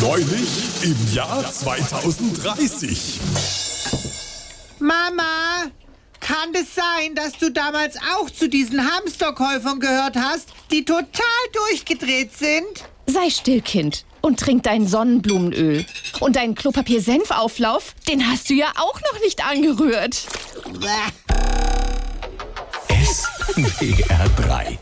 Neulich im Jahr 2030. Mama, kann es sein, dass du damals auch zu diesen Hamsterkäufern gehört hast, die total durchgedreht sind? Sei still, Kind, und trink dein Sonnenblumenöl. Und deinen Klopapier-Senfauflauf, den hast du ja auch noch nicht angerührt. SWR 3